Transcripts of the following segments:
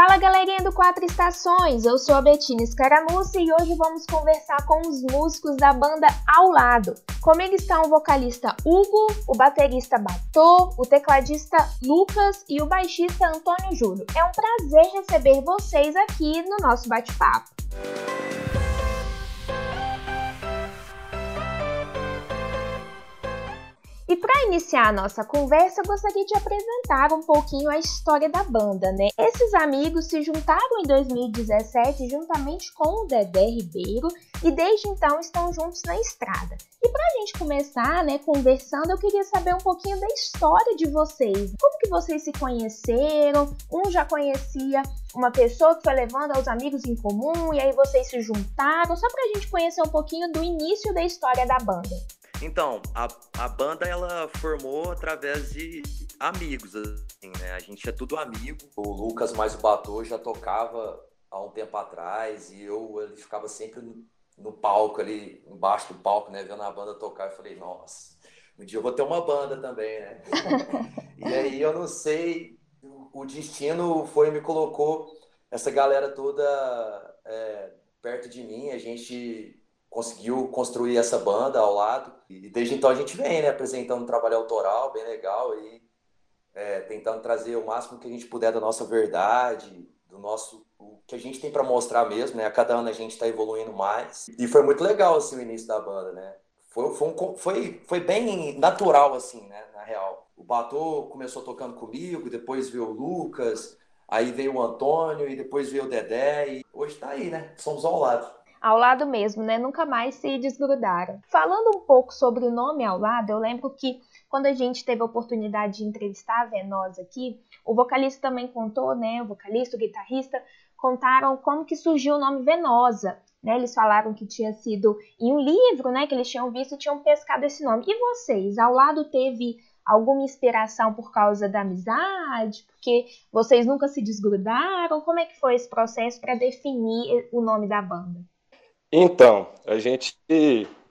Fala galerinha do Quatro Estações, eu sou a Betina Escaramuça e hoje vamos conversar com os músicos da banda Ao Lado. Comigo estão o vocalista Hugo, o baterista Batô, o tecladista Lucas e o baixista Antônio Júlio. É um prazer receber vocês aqui no nosso bate-papo. E para iniciar a nossa conversa, eu gostaria de apresentar um pouquinho a história da banda, né? Esses amigos se juntaram em 2017 juntamente com o Dedé Ribeiro e desde então estão juntos na estrada. E para a gente começar, né, conversando, eu queria saber um pouquinho da história de vocês. Como que vocês se conheceram? Um já conhecia uma pessoa que foi levando aos amigos em comum e aí vocês se juntaram, só para a gente conhecer um pouquinho do início da história da banda. Então, a, a banda ela formou através de amigos, assim, né? A gente é tudo amigo. O Lucas mais o Batô já tocava há um tempo atrás e eu ele ficava sempre no, no palco ali, embaixo do palco, né? Vendo a banda tocar. Eu falei, nossa, um dia eu vou ter uma banda também, né? e aí eu não sei, o destino foi me colocou essa galera toda é, perto de mim. A gente conseguiu construir essa banda ao lado. E desde então a gente vem, né, apresentando um trabalho autoral bem legal e é, tentando trazer o máximo que a gente puder da nossa verdade, do nosso o que a gente tem para mostrar mesmo, né? A cada ano a gente está evoluindo mais. E foi muito legal assim o início da banda, né? Foi, foi, um, foi, foi bem natural assim, né, na real. O Batô começou tocando comigo, depois veio o Lucas, aí veio o Antônio e depois veio o Dedé e hoje está aí, né? Somos ao lado ao lado mesmo, né? Nunca mais se desgrudaram. Falando um pouco sobre o nome ao lado, eu lembro que quando a gente teve a oportunidade de entrevistar a Venosa aqui, o vocalista também contou, né? O vocalista, o guitarrista, contaram como que surgiu o nome Venosa. Né, eles falaram que tinha sido em um livro, né, que eles tinham visto e tinham pescado esse nome. E vocês, ao lado teve alguma inspiração por causa da amizade? Porque vocês nunca se desgrudaram? Como é que foi esse processo para definir o nome da banda? Então, a gente.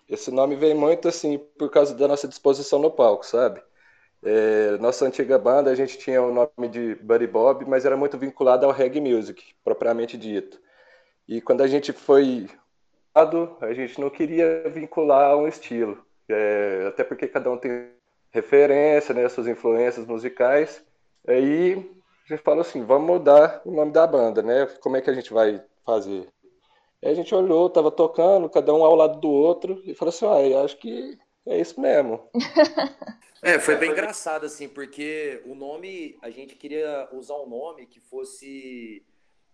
Esse nome vem muito assim por causa da nossa disposição no palco, sabe? É, nossa antiga banda, a gente tinha o nome de Buddy Bob, mas era muito vinculado ao reggae music, propriamente dito. E quando a gente foi a gente não queria vincular a um estilo, é, até porque cada um tem referência, né, suas influências musicais. Aí a gente falou assim, vamos mudar o nome da banda, né? Como é que a gente vai fazer? Aí a gente olhou, tava tocando, cada um ao lado do outro, e falou assim: ah, acho que é isso mesmo. É, foi bem engraçado, assim, porque o nome, a gente queria usar um nome que fosse.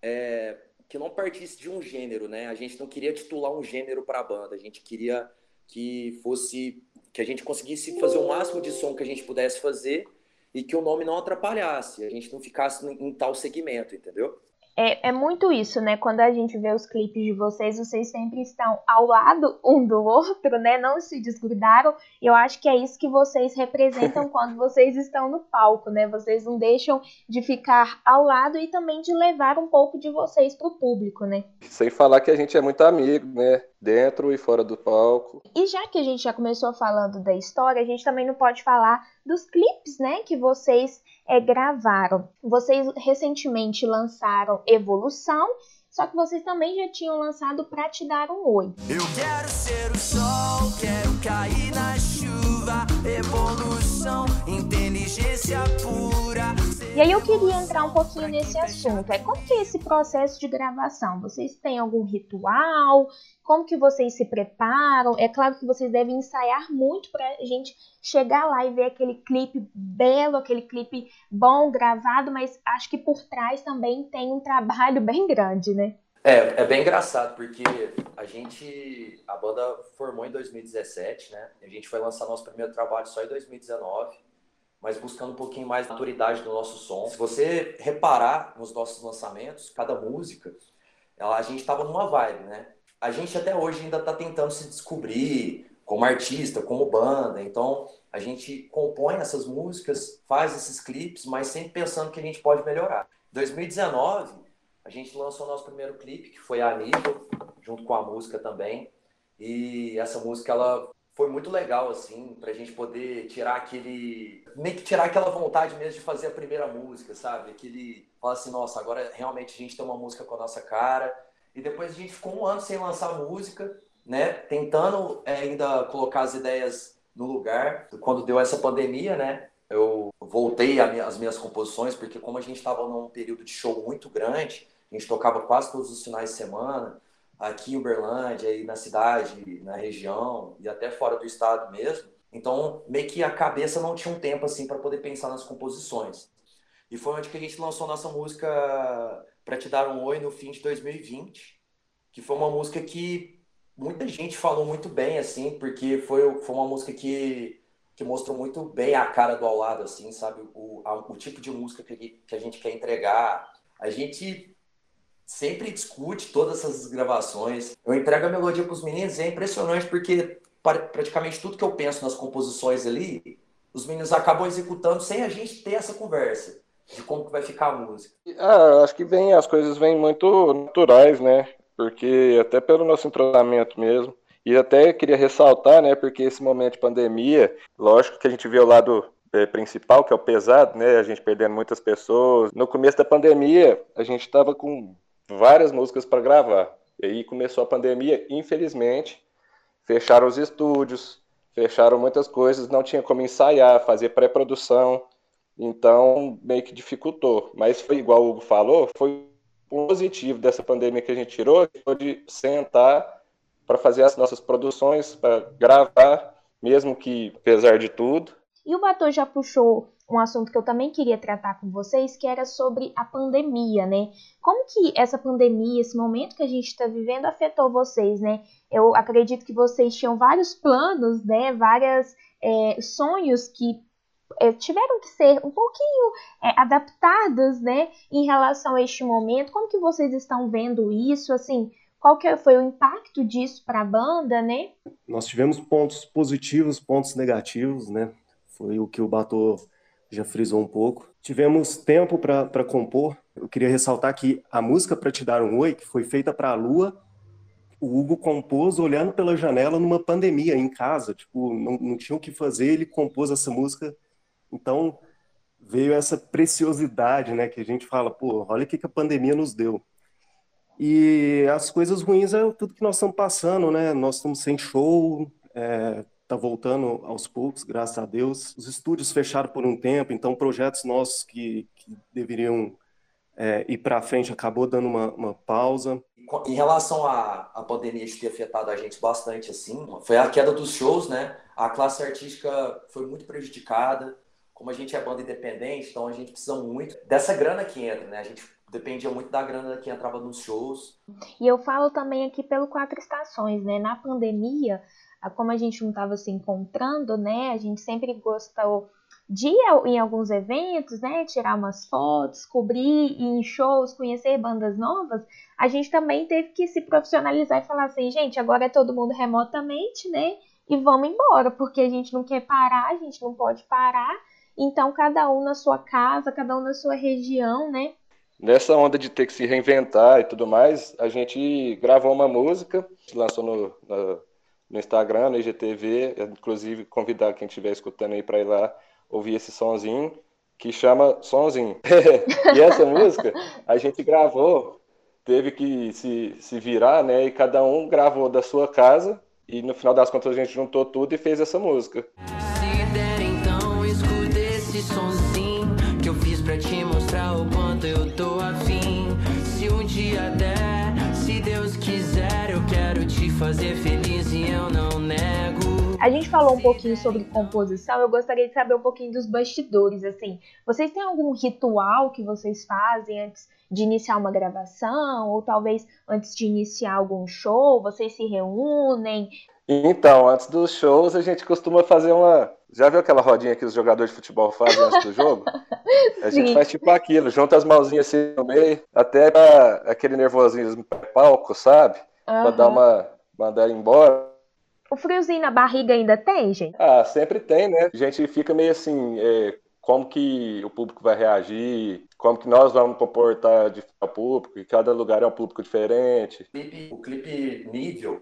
É, que não partisse de um gênero, né? A gente não queria titular um gênero para a banda, a gente queria que fosse. que a gente conseguisse fazer o máximo de som que a gente pudesse fazer e que o nome não atrapalhasse, a gente não ficasse em tal segmento, entendeu? É, é muito isso, né? Quando a gente vê os clipes de vocês, vocês sempre estão ao lado um do outro, né? Não se desgrudaram. E eu acho que é isso que vocês representam quando vocês estão no palco, né? Vocês não deixam de ficar ao lado e também de levar um pouco de vocês para o público, né? Sem falar que a gente é muito amigo, né? Dentro e fora do palco. E já que a gente já começou falando da história, a gente também não pode falar dos clipes, né? Que vocês é, gravaram. Vocês recentemente lançaram Evolução, só que vocês também já tinham lançado Pra Te Dar um Oi. Eu quero ser o sol, quero cair na evolução, inteligência pura. E aí eu queria entrar um pouquinho nesse assunto. É como que é esse processo de gravação? Vocês têm algum ritual? Como que vocês se preparam? É claro que vocês devem ensaiar muito para a gente chegar lá e ver aquele clipe belo, aquele clipe bom, gravado, mas acho que por trás também tem um trabalho bem grande, né? É, é bem engraçado, porque a gente, a banda formou em 2017, né? A gente foi lançar nosso primeiro trabalho só em 2019, mas buscando um pouquinho mais de maturidade do nosso som. Se você reparar nos nossos lançamentos, cada música, ela, a gente estava numa vibe, né? a gente até hoje ainda está tentando se descobrir como artista, como banda. Então, a gente compõe essas músicas, faz esses clipes, mas sempre pensando que a gente pode melhorar. Em 2019, a gente lançou o nosso primeiro clipe, que foi a Nível, junto com a música também. E essa música ela foi muito legal, assim, pra gente poder tirar aquele. meio que tirar aquela vontade mesmo de fazer a primeira música, sabe? Aquele. Falar assim, nossa, agora realmente a gente tem uma música com a nossa cara. E depois a gente ficou um ano sem lançar música, né? Tentando é, ainda colocar as ideias no lugar. Quando deu essa pandemia, né? Eu voltei às minhas composições, porque como a gente estava num período de show muito grande, a gente tocava quase todos os finais de semana aqui em Uberlândia, aí na cidade, na região e até fora do estado mesmo. Então, meio que a cabeça não tinha um tempo assim para poder pensar nas composições. E foi onde que a gente lançou nossa música Para Te Dar um Oi no fim de 2020, que foi uma música que muita gente falou muito bem, assim, porque foi, foi uma música que, que mostrou muito bem a cara do ao lado, assim, sabe? O, a, o tipo de música que, que a gente quer entregar. A gente sempre discute todas essas gravações. Eu entrego a melodia para os meninos e é impressionante porque praticamente tudo que eu penso nas composições ali, os meninos acabam executando sem a gente ter essa conversa de como que vai ficar a música. Ah, acho que vem, as coisas vêm muito naturais, né? Porque até pelo nosso entrosamento mesmo. E até queria ressaltar, né, porque esse momento de pandemia, lógico que a gente vê o lado é, principal, que é o pesado, né, a gente perdendo muitas pessoas. No começo da pandemia, a gente estava com várias músicas para gravar. E aí começou a pandemia, infelizmente, fecharam os estúdios, fecharam muitas coisas, não tinha como ensaiar, fazer pré-produção, então meio que dificultou. Mas foi igual o Hugo falou, foi positivo dessa pandemia que a gente tirou, de sentar para fazer as nossas produções, para gravar, mesmo que apesar de tudo. E o Bator já puxou um assunto que eu também queria tratar com vocês, que era sobre a pandemia, né? Como que essa pandemia, esse momento que a gente está vivendo, afetou vocês, né? Eu acredito que vocês tinham vários planos, né? Vários é, sonhos que é, tiveram que ser um pouquinho é, adaptados, né? Em relação a este momento. Como que vocês estão vendo isso? Assim, qual que foi o impacto disso para a banda, né? Nós tivemos pontos positivos, pontos negativos, né? Foi o que o Bator já frisou um pouco. Tivemos tempo para compor. Eu queria ressaltar que a música Para Te Dar um Oi, que foi feita para a Lua, o Hugo compôs olhando pela janela numa pandemia em casa. Tipo, não, não tinha o que fazer, ele compôs essa música. Então, veio essa preciosidade, né? Que a gente fala, pô, olha o que, que a pandemia nos deu. E as coisas ruins é tudo que nós estamos passando, né? Nós estamos sem show, é, está voltando aos poucos, graças a Deus. Os estúdios fecharam por um tempo, então projetos nossos que, que deveriam é, ir para frente acabou dando uma, uma, pausa. Em relação à, à pandemia de ter afetado a gente bastante, assim, foi a queda dos shows, né? A classe artística foi muito prejudicada. Como a gente é banda independente, então a gente precisa muito dessa grana que entra, né? A gente dependia muito da grana que entrava nos shows. E eu falo também aqui pelo Quatro Estações, né? Na pandemia, como a gente não estava se encontrando, né? A gente sempre gostou de em alguns eventos, né? Tirar umas fotos, cobrir em shows, conhecer bandas novas. A gente também teve que se profissionalizar e falar assim, gente, agora é todo mundo remotamente, né? E vamos embora, porque a gente não quer parar, a gente não pode parar. Então, cada um na sua casa, cada um na sua região, né? Nessa onda de ter que se reinventar e tudo mais, a gente gravou uma música, lançou no, no no Instagram, no IGTV, inclusive convidar quem estiver escutando aí para ir lá ouvir esse sonzinho, que chama Sonzinho. e essa música a gente gravou, teve que se, se virar, né? E cada um gravou da sua casa, e no final das contas a gente juntou tudo e fez essa música. Se der então, escuta esse sonzinho que eu fiz pra te mostrar o quanto eu tô afim. Se um dia der, se Deus quiser, eu quero te fazer feliz. A gente falou um pouquinho sobre composição, eu gostaria de saber um pouquinho dos bastidores, assim. Vocês têm algum ritual que vocês fazem antes de iniciar uma gravação, ou talvez antes de iniciar algum show, vocês se reúnem? Então, antes dos shows, a gente costuma fazer uma. Já viu aquela rodinha que os jogadores de futebol fazem antes do jogo? A gente faz tipo aquilo, junta as mãozinhas assim no meio, até pra aquele nervosismo palco, sabe? Uhum. Pra dar uma, mandar embora. O friozinho na barriga ainda tem, gente? Ah, sempre tem, né? A gente fica meio assim, é, como que o público vai reagir, como que nós vamos comportar de ao público, e cada lugar é um público diferente. O clipe, o clipe Nível,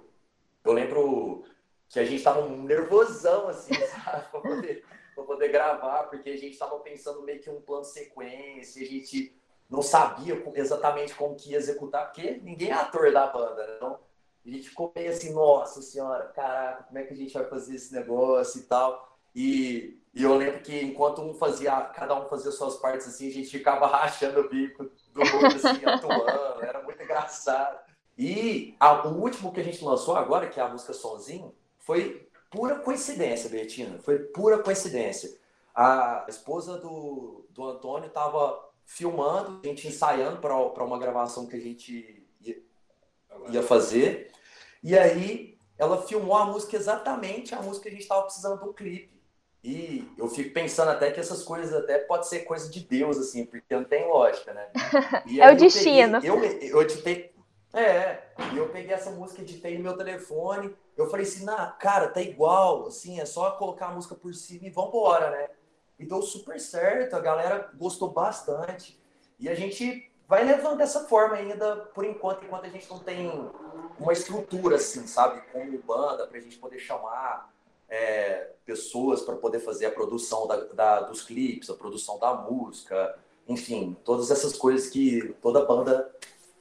eu lembro que a gente tava um nervosão, assim, sabe? pra, poder, pra poder gravar, porque a gente tava pensando meio que um plano sequência, a gente não sabia exatamente como que ia executar, porque ninguém é ator da banda, né? Então, a gente ficou meio assim, nossa senhora, caraca, como é que a gente vai fazer esse negócio e tal. E, e eu lembro que enquanto um fazia, cada um fazia suas partes assim, a gente ficava rachando o bico do outro, assim, atuando, era muito engraçado. E a, o último que a gente lançou agora, que é a música Sonzinho, foi pura coincidência, Betina, foi pura coincidência. A esposa do, do Antônio estava filmando, a gente ensaiando para uma gravação que a gente ia, ia fazer. E aí ela filmou a música exatamente a música que a gente estava precisando do clipe. E eu fico pensando até que essas coisas até pode ser coisa de Deus, assim, porque não tem lógica, né? é o destino. Eu, peguei, eu, eu editei. É, e eu peguei essa música, editei no meu telefone. Eu falei assim, nah, cara, tá igual, assim, é só colocar a música por cima e vambora, né? E deu super certo, a galera gostou bastante. E a gente vai levando dessa forma ainda, por enquanto, enquanto a gente não tem uma estrutura, assim, sabe? Como banda, pra gente poder chamar é, pessoas para poder fazer a produção da, da, dos clipes, a produção da música, enfim, todas essas coisas que toda banda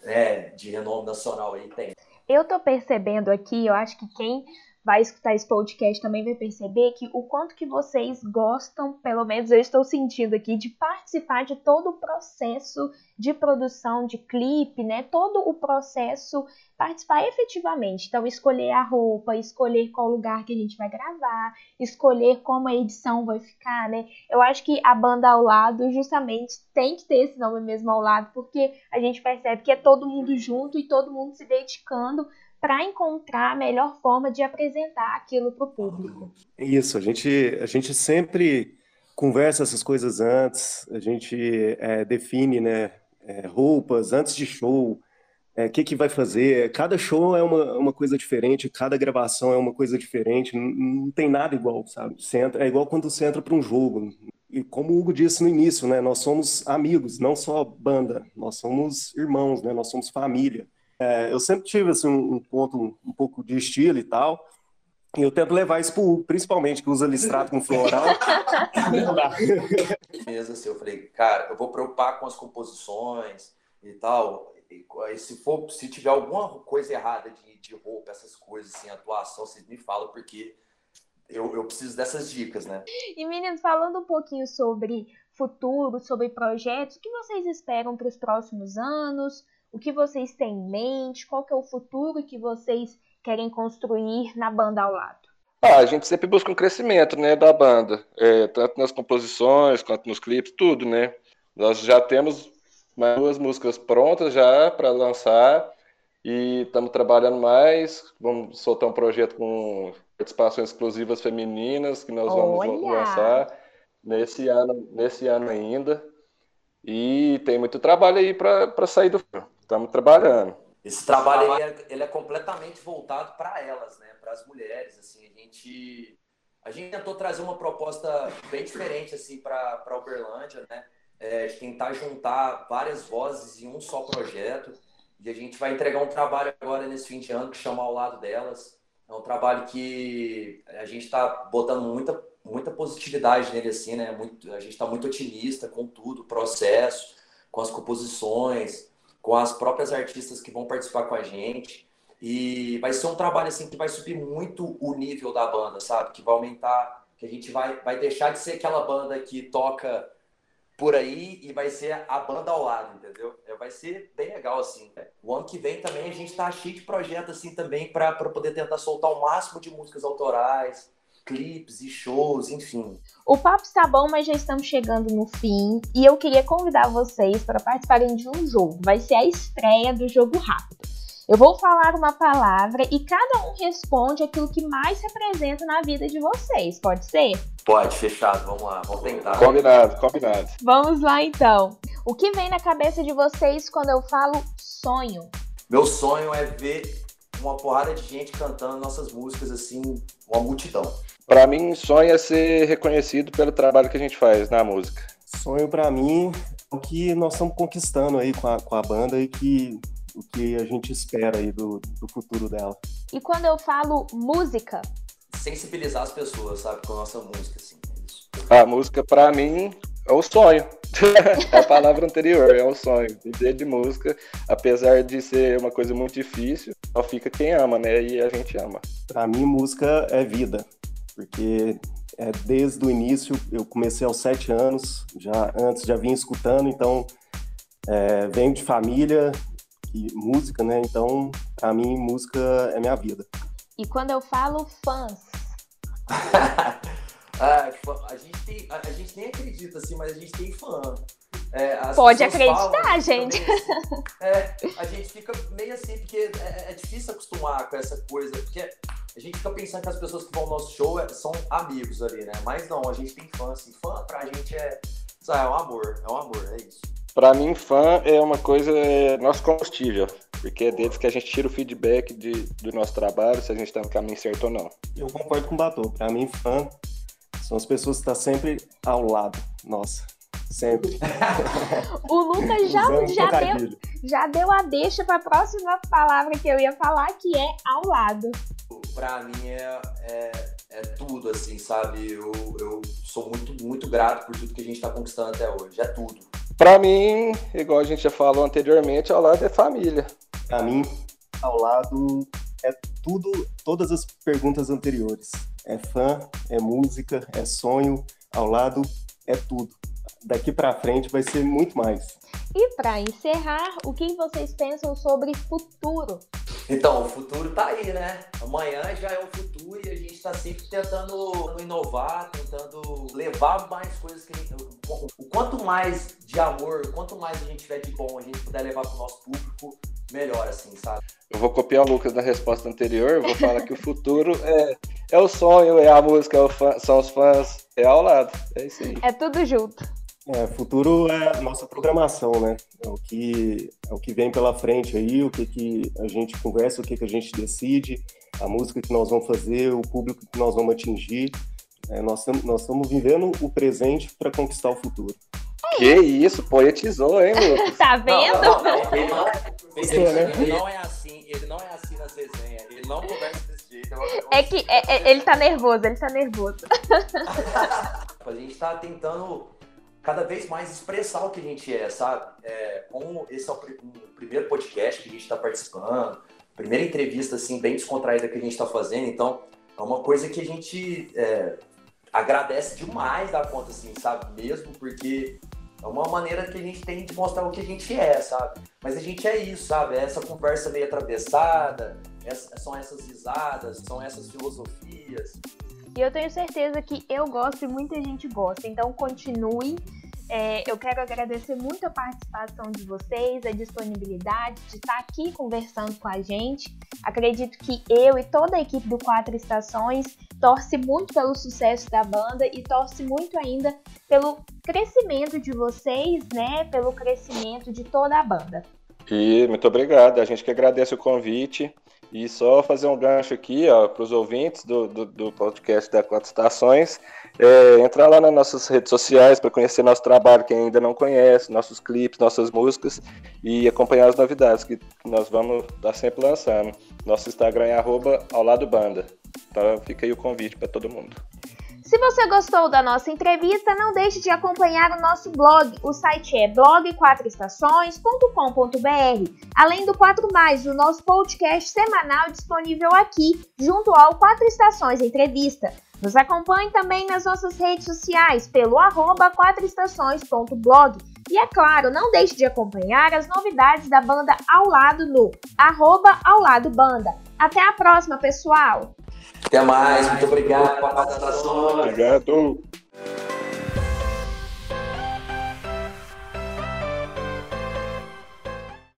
né, de renome nacional aí tem. Eu tô percebendo aqui, eu acho que quem vai escutar esse podcast também vai perceber que o quanto que vocês gostam, pelo menos eu estou sentindo aqui, de participar de todo o processo de produção de clipe, né? Todo o processo, participar efetivamente. Então, escolher a roupa, escolher qual lugar que a gente vai gravar, escolher como a edição vai ficar, né? Eu acho que a banda ao lado justamente tem que ter esse nome mesmo ao lado, porque a gente percebe que é todo mundo junto e todo mundo se dedicando para encontrar a melhor forma de apresentar aquilo para o público. Isso, a gente, a gente sempre conversa essas coisas antes, a gente é, define né, é, roupas antes de show, o é, que, que vai fazer. Cada show é uma, uma coisa diferente, cada gravação é uma coisa diferente, não, não tem nada igual, sabe? Você entra, é igual quando você entra para um jogo. E como o Hugo disse no início, né, nós somos amigos, não só banda, nós somos irmãos, né, nós somos família. É, eu sempre tive assim, um, um ponto um, um, pouco de estilo e tal. E eu tento levar isso pro Hugo, principalmente, que usa listrado com floral. Mesmo assim, eu falei, cara, eu vou preocupar com as composições e tal. E, se, for, se tiver alguma coisa errada de, de roupa, essas coisas, assim, atuação, vocês me falam, porque eu, eu preciso dessas dicas, né? E meninos, falando um pouquinho sobre futuro, sobre projetos, o que vocês esperam para os próximos anos? O que vocês têm em mente, qual que é o futuro que vocês querem construir na banda ao lado? Ah, a gente sempre busca um crescimento, né, da banda, é, tanto nas composições quanto nos clipes, tudo, né. Nós já temos mais duas músicas prontas já para lançar e estamos trabalhando mais. Vamos soltar um projeto com participações exclusivas femininas que nós Olha. vamos lançar nesse ano, nesse ano ainda. E tem muito trabalho aí para sair do filme. Estamos trabalhando. Esse trabalho ele é, ele é completamente voltado para elas, né? Para as mulheres, assim. A gente a gente tentou trazer uma proposta bem diferente assim para Uberlândia, né? É, tentar juntar várias vozes em um só projeto. E a gente vai entregar um trabalho agora nesse fim de ano que chama Ao Lado Delas. É um trabalho que a gente está botando muita, muita positividade nele, assim, né? Muito, a gente está muito otimista com tudo, o processo, com as composições, com as próprias artistas que vão participar com a gente. E vai ser um trabalho assim que vai subir muito o nível da banda, sabe? Que vai aumentar, que a gente vai, vai deixar de ser aquela banda que toca por aí e vai ser a banda ao lado, entendeu? É, vai ser bem legal assim. O ano que vem também a gente tá cheio de projetos assim também para poder tentar soltar o máximo de músicas autorais, clipes e shows, enfim. O papo está bom, mas já estamos chegando no fim e eu queria convidar vocês para participarem de um jogo. Vai ser a estreia do jogo rápido. Eu vou falar uma palavra e cada um responde aquilo que mais representa na vida de vocês. Pode ser? Pode, fechado. Vamos lá, vamos tentar. Combinado, combinado. Vamos lá então. O que vem na cabeça de vocês quando eu falo sonho? Meu sonho é ver uma porrada de gente cantando nossas músicas assim, uma multidão. Para mim, sonho é ser reconhecido pelo trabalho que a gente faz na música. Sonho para mim é o que nós estamos conquistando aí com a, com a banda e que o que a gente espera aí do, do futuro dela. E quando eu falo música? sensibilizar as pessoas, sabe, com a nossa música, assim. É a música, para mim, é o sonho. é a palavra anterior, é um sonho. Viver de música, apesar de ser uma coisa muito difícil, só fica quem ama, né? E a gente ama. Para mim, música é vida, porque é, desde o início, eu comecei aos sete anos, já antes já vinha escutando, então é, venho de família e música, né? Então, para mim, música é minha vida. E quando eu falo fãs? ah, a, gente tem, a, a, gente nem acredita assim, mas a gente tem fã. É, Pode acreditar, falam, gente. Assim, é, a gente fica meio assim, porque é, é, difícil acostumar com essa coisa, porque a gente fica pensando que as pessoas que vão ao nosso show é, são amigos ali, né? Mas não, a gente tem fã, assim. Fã pra gente é, sabe, é um amor, é um amor, é isso. Pra mim, fã é uma coisa, é nosso combustível, porque é deles que a gente tira o feedback de, do nosso trabalho, se a gente tá no caminho certo ou não. Eu concordo com o Batou. Pra mim, fã são as pessoas que estão tá sempre ao lado. Nossa, sempre. o Lucas já, já, deu, já deu a deixa para a próxima palavra que eu ia falar, que é ao lado. Para mim é, é, é, tudo, assim, sabe? Eu, eu sou muito, muito grato por tudo que a gente está conquistando até hoje. É tudo. Para mim, igual a gente já falou anteriormente, ao lado é família. Para mim, ao lado tudo, todas as perguntas anteriores. É fã, é música, é sonho, ao lado é tudo daqui para frente vai ser muito mais. E para encerrar, o que vocês pensam sobre futuro? Então, o futuro tá aí, né? Amanhã já é o futuro e a gente está sempre tentando inovar, tentando levar mais coisas que a gente. O quanto mais de amor, quanto mais a gente tiver de bom, a gente puder levar para o nosso público, melhor, assim, sabe? Eu vou copiar o Lucas na resposta anterior, vou falar que o futuro é, é o sonho, é a música, é fã, são os fãs, é ao lado. É isso aí. É tudo junto. É, futuro é a nossa programação, né? É o que, é o que vem pela frente aí, o que, que a gente conversa, o que, que a gente decide, a música que nós vamos fazer, o público que nós vamos atingir. É, nós estamos vivendo o presente para conquistar o futuro. Que isso, poetizou, hein, Lucas? tá vendo? Não, não, não, ele, não, ele, ele não é assim, ele não é assim nas resenhas, ele não conversa desse jeito. É que é, é, ele tá nervoso, ele tá nervoso. a gente tá tentando cada vez mais expressar o que a gente é, sabe? É, como esse é o, o primeiro podcast que a gente está participando, primeira entrevista assim bem descontraída que a gente está fazendo, então é uma coisa que a gente é, agradece demais da conta, assim, sabe? Mesmo porque é uma maneira que a gente tem de mostrar o que a gente é, sabe? Mas a gente é isso, sabe? É essa conversa meio atravessada, essa, são essas risadas, são essas filosofias. E eu tenho certeza que eu gosto e muita gente gosta. Então continue. É, eu quero agradecer muito a participação de vocês, a disponibilidade de estar aqui conversando com a gente. Acredito que eu e toda a equipe do Quatro Estações torce muito pelo sucesso da banda e torce muito ainda pelo crescimento de vocês, né? Pelo crescimento de toda a banda. E muito obrigado. A gente que agradece o convite. E só fazer um gancho aqui para os ouvintes do, do, do, podcast da Quatro Estações. É, entrar lá nas nossas redes sociais para conhecer nosso trabalho, quem ainda não conhece, nossos clipes, nossas músicas e acompanhar as novidades que nós vamos estar tá sempre lançando. Nosso Instagram é arroba ao lado banda. Então fica aí o convite para todo mundo. Se você gostou da nossa entrevista, não deixe de acompanhar o nosso blog. O site é blog4estações.com.br. Além do 4 Mais, o nosso podcast semanal disponível aqui, junto ao 4 Estações Entrevista. Nos acompanhe também nas nossas redes sociais pelo arroba 4estações.blog. E é claro, não deixe de acompanhar as novidades da banda Ao Lado no arroba Ao Lado Banda. Até a próxima, pessoal! Até mais, muito obrigado pela participação. Obrigado.